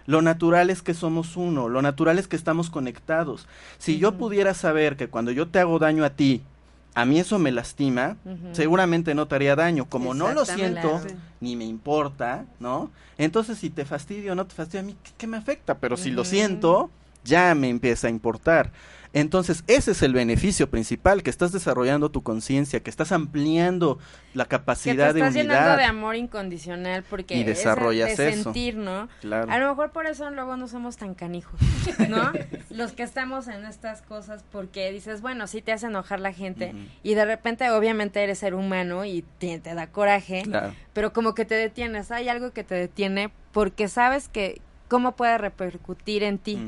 Lo natural es que somos uno, lo natural es que estamos conectados. Si yo pudiera saber que cuando yo te hago daño a ti, a mí eso me lastima, seguramente no te haría daño. Como no lo siento, ni me importa, ¿no? Entonces, si te fastidio o no te fastidio, a mí, ¿qué, me afecta? Pero si lo siento, ya me empieza a importar. Entonces, ese es el beneficio principal, que estás desarrollando tu conciencia, que estás ampliando la capacidad de unidad. estás llenando de amor incondicional porque y desarrollas de sentir, ¿no? Claro. A lo mejor por eso luego no somos tan canijos, ¿no? Los que estamos en estas cosas porque dices, bueno, sí te hace enojar la gente y de repente obviamente eres ser humano y te, da coraje, pero como que te detienes, hay algo que te detiene porque sabes que cómo puede repercutir en ti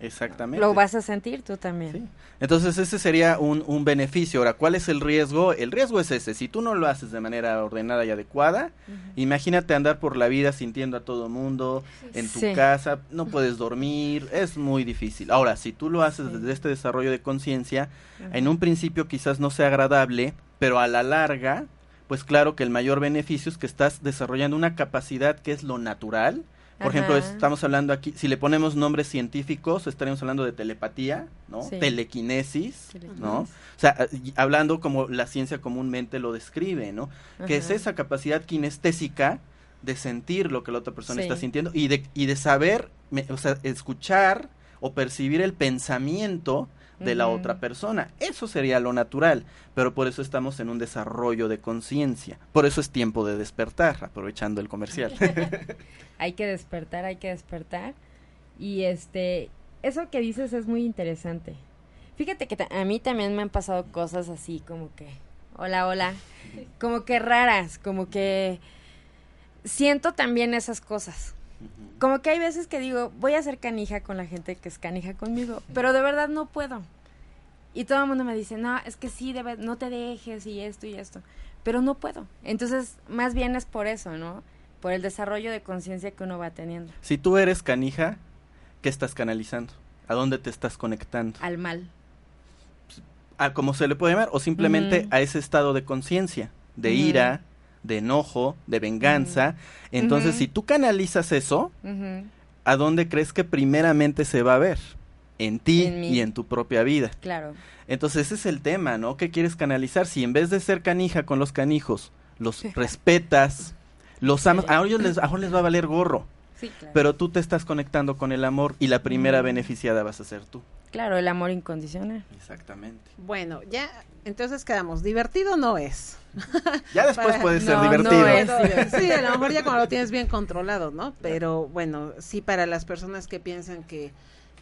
Exactamente. Lo vas a sentir tú también. Entonces ese sería un, un, beneficio. Ahora, ¿cuál es el riesgo? El riesgo es ese. Si tú no lo haces de manera ordenada y adecuada, imagínate andar por la vida sintiendo a todo mundo en tu casa, no puedes dormir, es muy difícil. Ahora, si tú lo haces desde este desarrollo de conciencia, en un principio quizás no sea agradable, pero a la larga, pues claro que el mayor beneficio es que estás desarrollando una capacidad que es lo natural, por ejemplo, estamos hablando aquí, si le ponemos nombres científicos, estaríamos hablando de telepatía, ¿no? Telequinesis, ¿no? O sea, hablando como la ciencia comúnmente lo describe, ¿no? Que es esa capacidad kinestésica de sentir lo que la otra persona está sintiendo y de, y de saber, o sea, escuchar o percibir el pensamiento de la otra persona. Eso sería lo natural, pero por eso estamos en un desarrollo de conciencia. Por eso es tiempo de despertar, aprovechando el comercial. hay que despertar, hay que despertar. Y este, eso que dices es muy interesante. Fíjate que a mí también me han pasado cosas así como que, hola, hola, como que raras, como que siento también esas cosas. Como que hay veces que digo, voy a ser canija con la gente que es canija conmigo, pero de verdad no puedo. Y todo el mundo me dice, no, es que sí, debe, no te dejes y esto y esto, pero no puedo. Entonces, más bien es por eso, ¿no? Por el desarrollo de conciencia que uno va teniendo. Si tú eres canija, ¿qué estás canalizando? ¿A dónde te estás conectando? Al mal. A como se le puede llamar, o simplemente a ese estado de conciencia, de ira, de enojo, de venganza. Entonces, si tú canalizas eso, ¿a dónde crees que primeramente se va a ver? En ti y en tu propia vida. Claro. Entonces, ese es el tema, ¿no? ¿Qué quieres canalizar? Si en vez de ser canija con los canijos, los respetas, los amas, a ellos les, a les va a valer gorro. Pero tú te estás conectando con el amor y la primera beneficiada vas a ser tú. Claro, el amor incondicional. Exactamente. Bueno, ya entonces quedamos. Divertido no es. Ya después puede ser divertido. sí, a lo mejor ya cuando lo tienes bien controlado, ¿no? Pero bueno, sí para las personas que piensan que,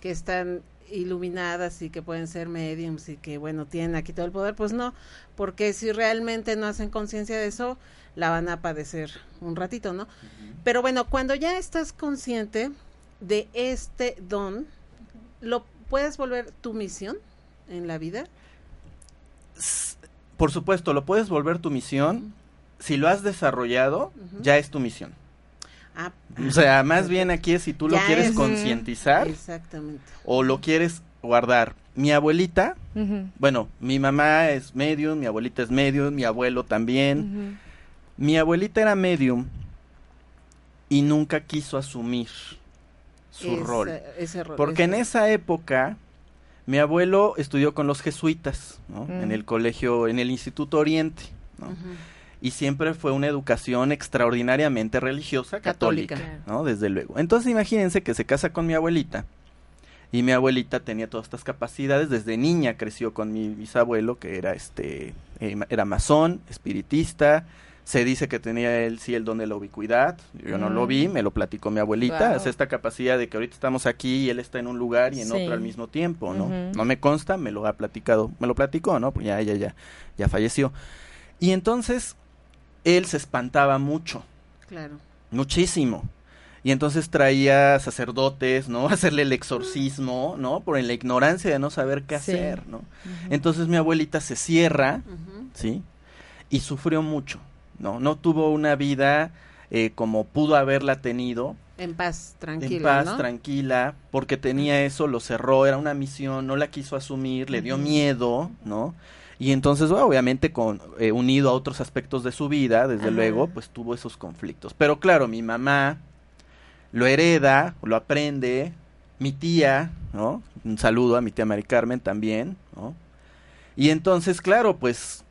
que están iluminadas y que pueden ser mediums y que bueno tienen aquí todo el poder pues no porque si realmente no hacen conciencia de eso la van a padecer un ratito no pero bueno cuando ya estás consciente de este don lo puedes volver tu misión en la vida por supuesto, lo puedes volver tu misión. Si lo has desarrollado, ya es tu misión. Ah, o sea, más bien aquí es si tú lo quieres concientizar. Exactamente. O lo quieres guardar. Mi abuelita, bueno, mi mamá es medium, mi abuelita es medium, mi abuelo también. Mi abuelita era medium y nunca quiso asumir su rol. Porque en esa época mi abuelo estudió con los jesuitas, ¿no? En el colegio, en el Instituto Oriente, ¿no? Y siempre fue una educación extraordinariamente religiosa, católica, ¿no? Desde luego. Entonces imagínense que se casa con mi abuelita. Y mi abuelita tenía todas estas capacidades, desde niña creció con mi bisabuelo, que era este, eh, era masón, espiritista, se dice que tenía él sí el don de la ubicuidad. Yo no lo vi, mm. me lo platicó mi abuelita. Es esta capacidad de que ahorita estamos aquí y él está en un lugar y en otro al mismo tiempo, ¿no? No me consta, me lo ha platicado, me lo platicó, ¿no? Pues ya, ya, ya, ya falleció. Y entonces él se espantaba mucho. Claro. Muchísimo. Y entonces traía sacerdotes, ¿no? hacerle el exorcismo, ¿no? Por la ignorancia de no saber qué hacer, ¿no? Entonces mi abuelita se cierra, ¿sí? Y sufrió mucho no, no tuvo una vida eh, como pudo haberla tenido. En paz, tranquila. En paz, tranquila, porque tenía eso, lo cerró, era una misión, no la quiso asumir, le dio miedo, ¿no? Y entonces, obviamente, con, eh, unido a otros aspectos de su vida, desde luego, pues tuvo esos conflictos. Pero claro, mi mamá lo hereda, lo aprende, mi tía, ¿no? Un saludo a mi tía Mari Carmen también, ¿no? Y entonces, claro, pues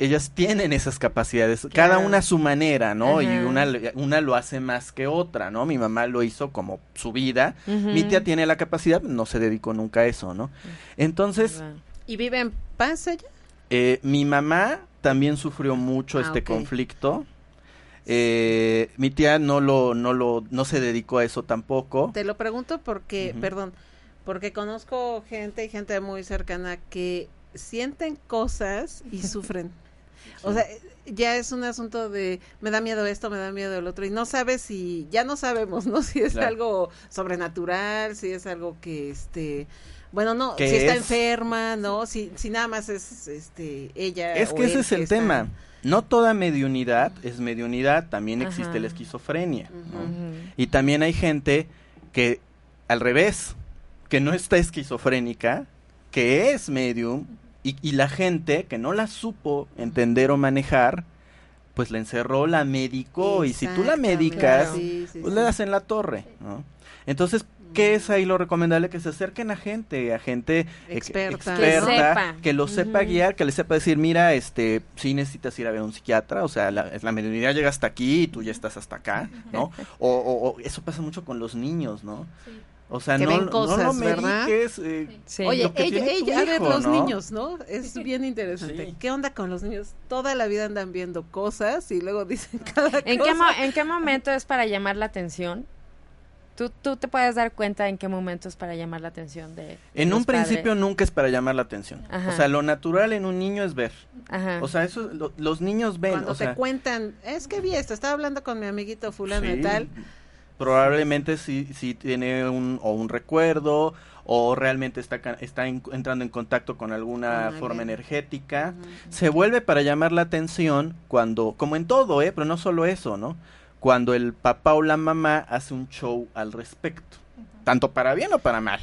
ellas tienen esas capacidades, cada una a su manera, ¿no? Y una, una lo hace más que otra, ¿no? Mi mamá lo hizo como su vida, mi tía tiene la capacidad, no se dedicó nunca a eso, ¿no? Entonces... ¿Y vive en paz ella? Eh, mi mamá también sufrió mucho ah, este conflicto. Eh, mi tía no lo, no lo, no se dedicó a eso tampoco. Te lo pregunto porque, perdón, porque conozco gente y gente muy cercana que sienten cosas y sufren. O sea, ya es un asunto de me da miedo esto, me da miedo el otro y no sabes si ya no sabemos, ¿no? Si es Claro. algo sobrenatural, si es algo que este bueno, no, si está es- enferma, ¿no? Si si nada más es este ella Es que ese es el está- tema. No toda mediunidad es mediunidad, también existe la esquizofrenia. ¿no? Y también hay gente que, al revés, que no está esquizofrénica, que es medium, y, y la gente que no la supo entender o manejar, pues la encerró, la medicó, y si tú la medicas, Claro. Sí, sí, pues sí. le das en la torre, ¿no? Entonces, ¿qué es ahí lo recomendable? Que se acerquen a gente, a gente ex- Experta, experta, Que sepa. que lo sepa guiar, que le sepa decir, mira, este, sí necesitas ir a ver a un psiquiatra, o sea, la, la mediunidad llega hasta aquí y tú ya estás hasta acá, ¿no? O, o- o eso pasa mucho con los niños, ¿no? O sea, Que no, ven no cosas, lo ¿verdad? mediques, eh, Oye, lo que ella, ella- a ver, hijo, los ¿no? niños, ¿no? Es bien interesante. Sí. ¿Qué onda con los niños? Toda la vida andan viendo cosas y luego dicen cada ¿En qué, cosa. mo- ¿En qué momento es para llamar la atención? ¿Tú, tú te puedes dar cuenta en qué momento es para llamar la atención de... de En un principio padres? nunca es para llamar la atención. Ajá. O sea, lo natural en un niño es ver. Ajá. O sea, eso lo- los niños ven, Cuando o sea, te cuentan, es que vi esto, estaba hablando con mi amiguito fulano y tal. Probablemente sí, sí tiene un, o un recuerdo o realmente está, ca- está en- entrando en contacto con alguna forma energética. Se vuelve para llamar la atención cuando, como en todo, ¿eh? pero no solo eso, ¿no? Cuando el papá o la mamá hace un show al respecto, tanto para bien o para mal.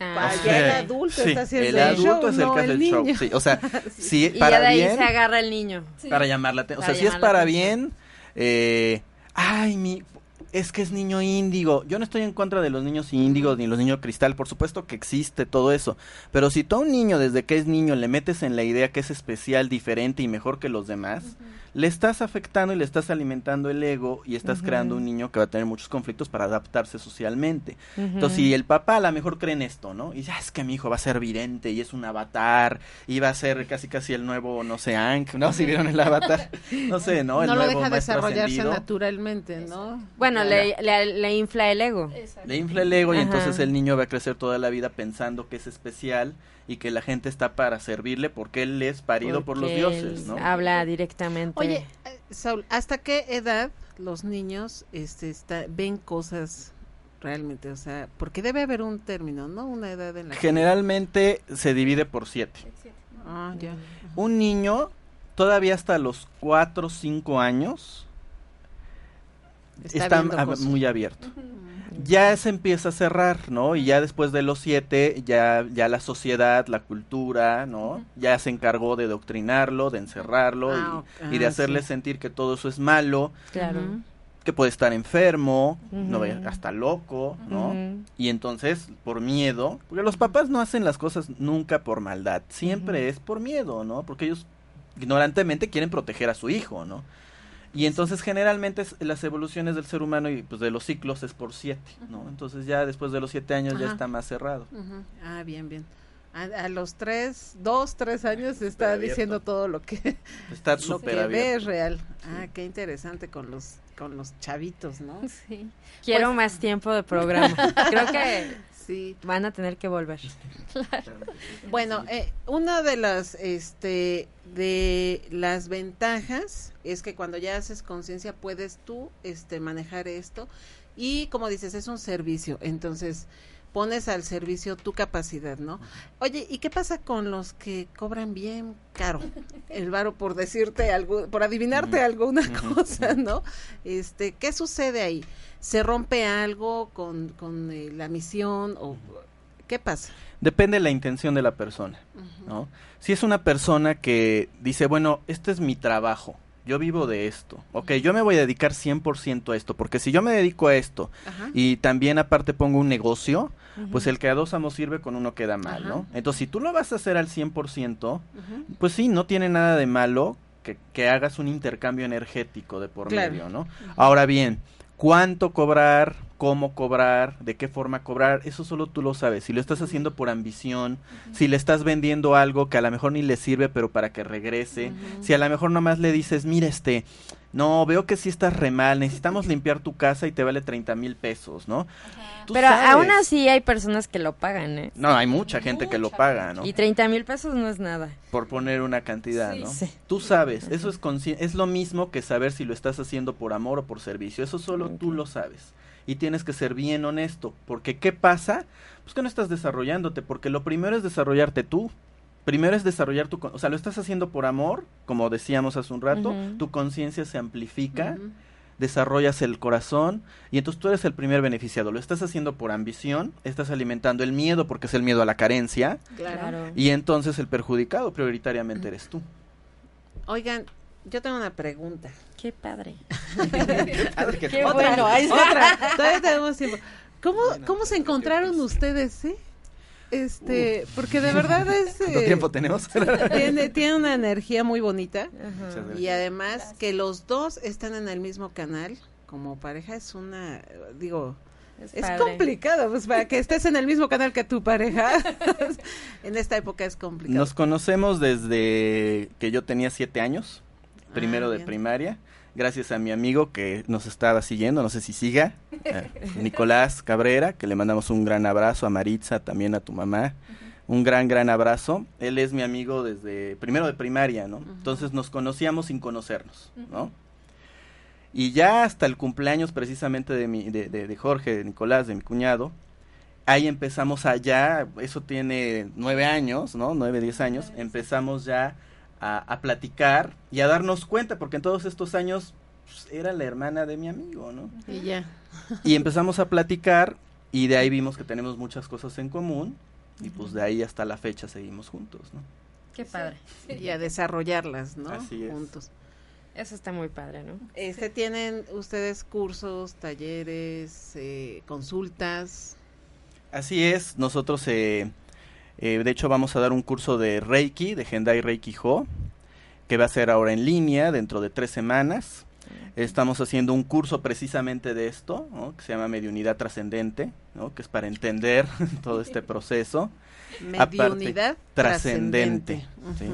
Ah, O el adulto sí, está haciendo el el adulto show, es el no que hace el el show, sí, o sea, sí, Y ya para de ahí bien, se agarra el niño. para llamar la atención. O sea, Para si es para bien, eh, ay, mi, es que es niño índigo. Yo no estoy en contra de los niños índigos ni los niños cristal, por supuesto que existe todo eso. Pero si tú a un niño desde que es niño le metes en la idea que es especial, diferente y mejor que los demás, le estás afectando y le estás alimentando el ego y estás creando un niño que va a tener muchos conflictos para adaptarse socialmente. Entonces, si el papá a lo mejor cree en esto, ¿no? Y ya es que mi hijo va a ser vidente y es un avatar y va a ser casi casi el nuevo, no sé, Ank, ¿no? Si vieron el avatar, no sé, ¿no? El no lo nuevo deja desarrollarse ascendido. naturalmente, ¿no? Bueno, le, le, le infla el ego. Le infla el ego y Ajá. entonces el niño va a crecer toda la vida pensando que es especial y que la gente está para servirle porque él es parido por los Porque dioses, ¿no? Habla directamente. Oye, eh, Saúl, ¿hasta qué edad los niños este, está, ven cosas realmente? O sea, porque debe haber un término, ¿no? Una edad en la que- Generalmente se divide por siete. Ah, ya. Un niño todavía hasta los cuatro o cinco años Está está, ab- cosas. muy abierto. Ya se empieza a cerrar, ¿no? Y ya después de los siete, ya, ya la sociedad, la cultura, ¿no? Ya se encargó de doctrinarlo, de encerrarlo y- Ah, y, de Ah, hacerle sí. sentir que todo eso es malo, Claro. Que puede estar enfermo, no Ujú. vaya- hasta loco, ¿no? Y entonces, por miedo, porque los papás no hacen las cosas nunca por maldad, siempre es por miedo, ¿no? Porque ellos ignorantemente quieren proteger a su hijo, ¿no? Y entonces generalmente es- las evoluciones del ser humano y pues de los ciclos es por siete, ¿no? Entonces ya después de los siete años ya está más cerrado. Ah, bien, bien. A, a los tres, dos, tres años está diciendo todo lo que, Está lo que ve es real. Ah, qué interesante con los con los chavitos, ¿no? Sí. Quiero Pues- más tiempo de programa. Creo que Sí. van a tener que volver. Bueno, eh, una de las este de las ventajas es que cuando ya haces conciencia puedes tú este manejar esto y como dices es un servicio, entonces pones al servicio tu capacidad, ¿no? Oye, ¿y qué pasa con los que cobran bien caro el varo por decirte algo, por adivinarte alguna cosa, ¿no? Este, ¿qué sucede ahí? ¿Se rompe algo con, con eh, la misión o qué pasa? Depende de la intención de la persona, ¿no? Si es una persona que dice, bueno, este es mi trabajo, yo vivo de esto, ok, yo me voy a dedicar 100% a esto, porque si yo me dedico a esto Ajá. y también aparte pongo un negocio, pues el que a dos amos sirve con uno queda mal, Ajá. ¿no? Entonces, si tú lo vas a hacer al 100%, Ujú. pues sí, no tiene nada de malo que, que hagas un intercambio energético de por Claro. medio, ¿no? Ahora bien, cuánto cobrar, cómo cobrar, de qué forma cobrar, eso solo tú lo sabes. Si lo estás haciendo por ambición, si le estás vendiendo algo que a lo mejor ni le sirve, pero para que regrese, si a lo mejor nomás le dices, mira, este, no, veo que sí estás re mal, necesitamos limpiar tu casa y te vale 30 mil pesos, ¿no? Pero sabes. aún así hay personas que lo pagan, ¿eh? No, hay mucha gente que lo paga, ¿no? Y 30 mil pesos no es nada. Por poner una cantidad, Sí. ¿no? Sí. Tú sabes, eso es es lo mismo que saber si lo estás haciendo por amor o por servicio, eso solo tú lo sabes. Y tienes que ser bien honesto, porque ¿qué pasa? Pues que no estás desarrollándote, porque lo primero es desarrollarte tú. Primero es desarrollar tu, o sea, lo estás haciendo por amor, como decíamos hace un rato, tu conciencia se amplifica, desarrollas el corazón y entonces tú eres el primer beneficiado. Lo estás haciendo por ambición, estás alimentando el miedo porque es el miedo a la carencia Claro. y entonces el perjudicado prioritariamente eres tú. Oigan, yo tengo una pregunta. Qué padre. Qué padre que Qué bueno, otra. Todavía tenemos tiempo. ¿Cómo, cómo se encontraron ustedes, eh? Este, porque de verdad es... ¿Cuánto eh, tiempo tenemos? Tiene, tiene una energía muy bonita. Y además que los dos están en el mismo canal, como pareja es una, digo, Es complicado, pues para que estés en el mismo canal que tu pareja, en esta época es complicado. Nos conocemos desde que yo tenía siete años, primero Ah, de bien. primaria, gracias a mi amigo que nos estaba siguiendo, no sé si siga, eh, Nicolás Cabrera, que le mandamos un gran abrazo a Maritza, también a tu mamá, un gran, gran abrazo. Él es mi amigo desde primero de primaria, ¿no? Entonces nos conocíamos sin conocernos, ¿no? Y ya hasta el cumpleaños precisamente de, mi, de, de- de Jorge, de Nicolás, de mi cuñado, ahí empezamos allá, eso tiene nueve años, ¿no? Nueve, diez años, empezamos ya a, a platicar y a darnos cuenta, porque en todos estos años pues, era la hermana de mi amigo, ¿no? Y ya. Y empezamos a platicar y de ahí vimos que tenemos muchas cosas en común y pues de ahí hasta la fecha seguimos juntos, ¿no? Qué padre. Y a desarrollarlas, ¿no? Así es. Juntos. Eso está muy padre, ¿no? Este, ¿Tienen ustedes cursos, talleres, eh, consultas? Así es, nosotros eh, eh, de hecho vamos a dar un curso de Reiki, de Hendai Reiki Ho, que va a ser ahora en línea dentro de tres semanas. Estamos haciendo un curso precisamente de esto, ¿no? que se llama Mediunidad Trascendente, ¿no? que es para entender todo este proceso. Mediunidad trascendente. sí.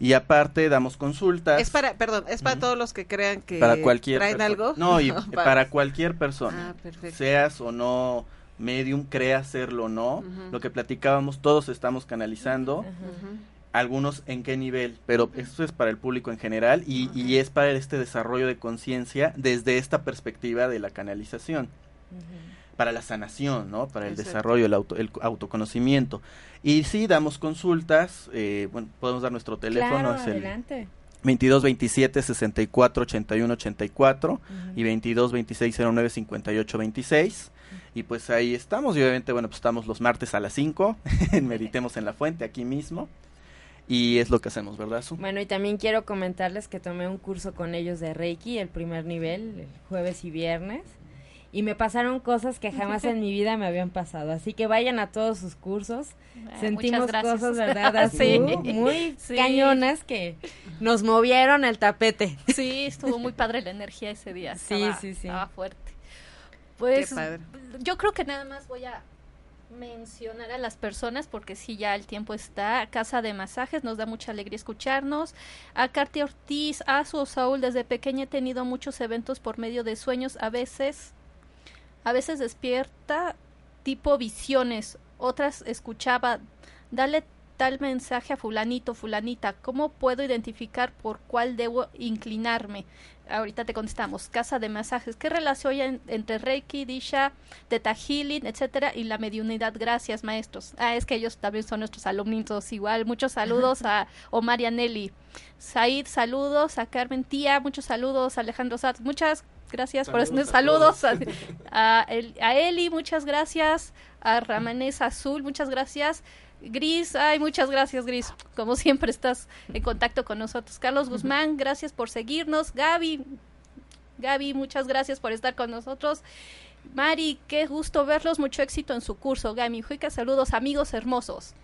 Y aparte damos consultas. Es para, perdón, es para todos los que crean que para cualquier traen algo. No, y Para- para cualquier persona. Ah, perfecto. Seas o no medium, creas serlo o no. Ujú. Lo que platicábamos, todos estamos canalizando. Ujú. Algunos en qué nivel, pero esto es para el público en general y, y es para este desarrollo de conciencia desde esta perspectiva de la canalización. Para la sanación, ¿no? Para el Exacto. desarrollo, el, auto- el autoconocimiento. Y sí, damos consultas, eh, bueno, podemos dar nuestro teléfono, Claro, es el adelante. 22 27 64 81 84 y 22 26 09 58 26 y pues ahí estamos y obviamente bueno pues estamos los martes a las 5 en Meditemos en la Fuente aquí mismo y es lo que hacemos ¿verdad Su? Bueno, y también quiero comentarles que tomé un curso con ellos de Reiki, el primer nivel, el jueves y viernes. Y me pasaron cosas que jamás en mi vida me habían pasado. Así que vayan a todos sus cursos. Ah, Sentimos muchas gracias. cosas, ¿verdad? Azul? Sí. Muy Sí. cañonas que nos movieron el tapete. Sí, estuvo muy padre la energía ese día. Sí, estaba- sí, sí. Estaba fuerte. Pues Qué padre. yo creo que nada más voy a mencionar a las personas porque sí ya el tiempo está. Casa de masajes nos da mucha alegría escucharnos. A Carti Ortiz a su Saúl desde pequeña he tenido muchos eventos por medio de sueños. A veces a veces despierta tipo visiones otras escuchaba dale tal mensaje a fulanito fulanita cómo puedo identificar por cuál debo inclinarme ahorita te contestamos casa de masajes. Qué relación hay en- entre Reiki Disha Teta Healing etcétera y la mediunidad gracias maestros. Ah es que ellos también son nuestros alumnitos igual. Muchos saludos a Omar y a Nelly. Said saludos a Carmen Tía muchos saludos. A Alejandro Satz muchas gracias por Saludos a saludos. a, a, a Eli muchas gracias. A Ramanés Azul muchas gracias Gris, ay, muchas gracias, Gris. Como siempre estás en contacto con nosotros. Carlos Guzmán, gracias por seguirnos. Gaby, Gaby, muchas gracias por estar con nosotros. Mari, qué gusto verlos. Mucho éxito en su curso. Gami, Juica, saludos, amigos hermosos.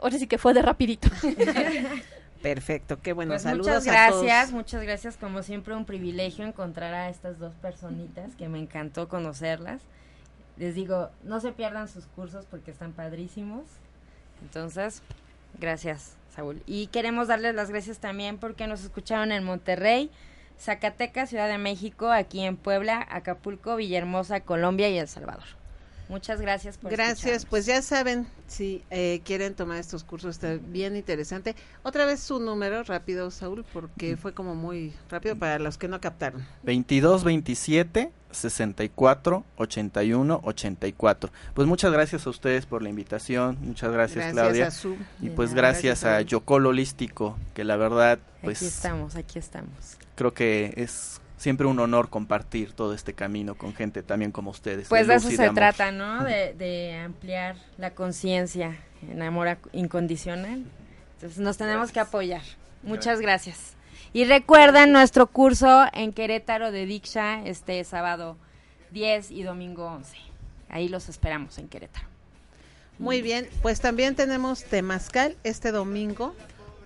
Ahora sí que fue de rapidito. Perfecto, qué bueno. Pues Saludos muchas a gracias, todos. muchas gracias. Como siempre, un privilegio encontrar a estas dos personitas que me encantó conocerlas. Les digo, no se pierdan sus cursos porque están padrísimos. Entonces, gracias, Saúl. Y queremos darles las gracias también porque nos escucharon en Monterrey. Zacatecas, Ciudad de México, aquí en Puebla, Acapulco, Villahermosa, Colombia y El Salvador. Muchas gracias por Gracias, pues ya saben, si eh, quieren tomar estos cursos, está bien interesante. Otra vez su número, rápido, Saúl, porque fue como muy rápido para los que no captaron. 22 27 64 81 84. Pues muchas gracias a ustedes por la invitación, muchas gracias, Gracias Claudia. a Su. Y pues nada, gracias, gracias a Yocol Holístico, que la verdad, pues Aquí estamos, aquí estamos. creo que es siempre un honor compartir todo este camino con gente también como ustedes. Pues de eso se trata, ¿no? De, de ampliar la conciencia en amor incondicional. Entonces nos tenemos que apoyar. Muchas gracias. Y recuerden nuestro curso en Querétaro de Diksha este sábado 10 y domingo 11. Ahí los esperamos en Querétaro. Muy bien, pues también tenemos Temazcal este domingo,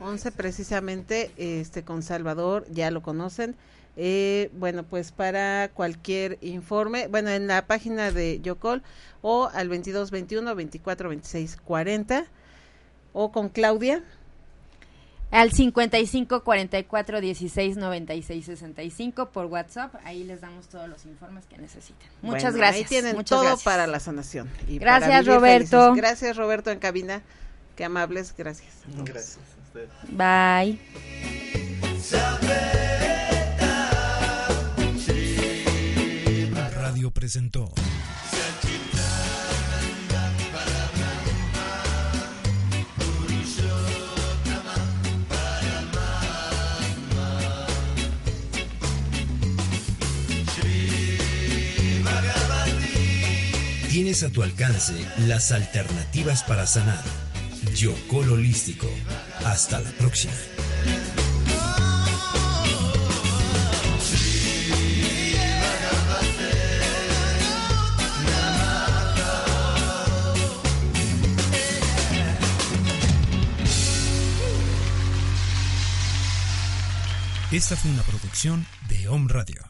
11 precisamente, este con Salvador, ya lo conocen. Eh, bueno, pues para cualquier informe, bueno, en la página de Yocol o al 22 21 24 26 40 o con Claudia. Al 55 44 16 96 65 por WhatsApp. Ahí les damos todos los informes que necesiten. Muchas Bueno, gracias. Ahí tienen muchas todo gracias. para la sanación. y Gracias, Roberto. felices. Gracias, Roberto, en cabina. Qué amables, gracias. Gracias a ustedes. Bye. Radio presentó Tienes a tu alcance las alternativas para sanar. Yocol Holístico. Hasta la próxima. Esta fue una producción de Home Radio.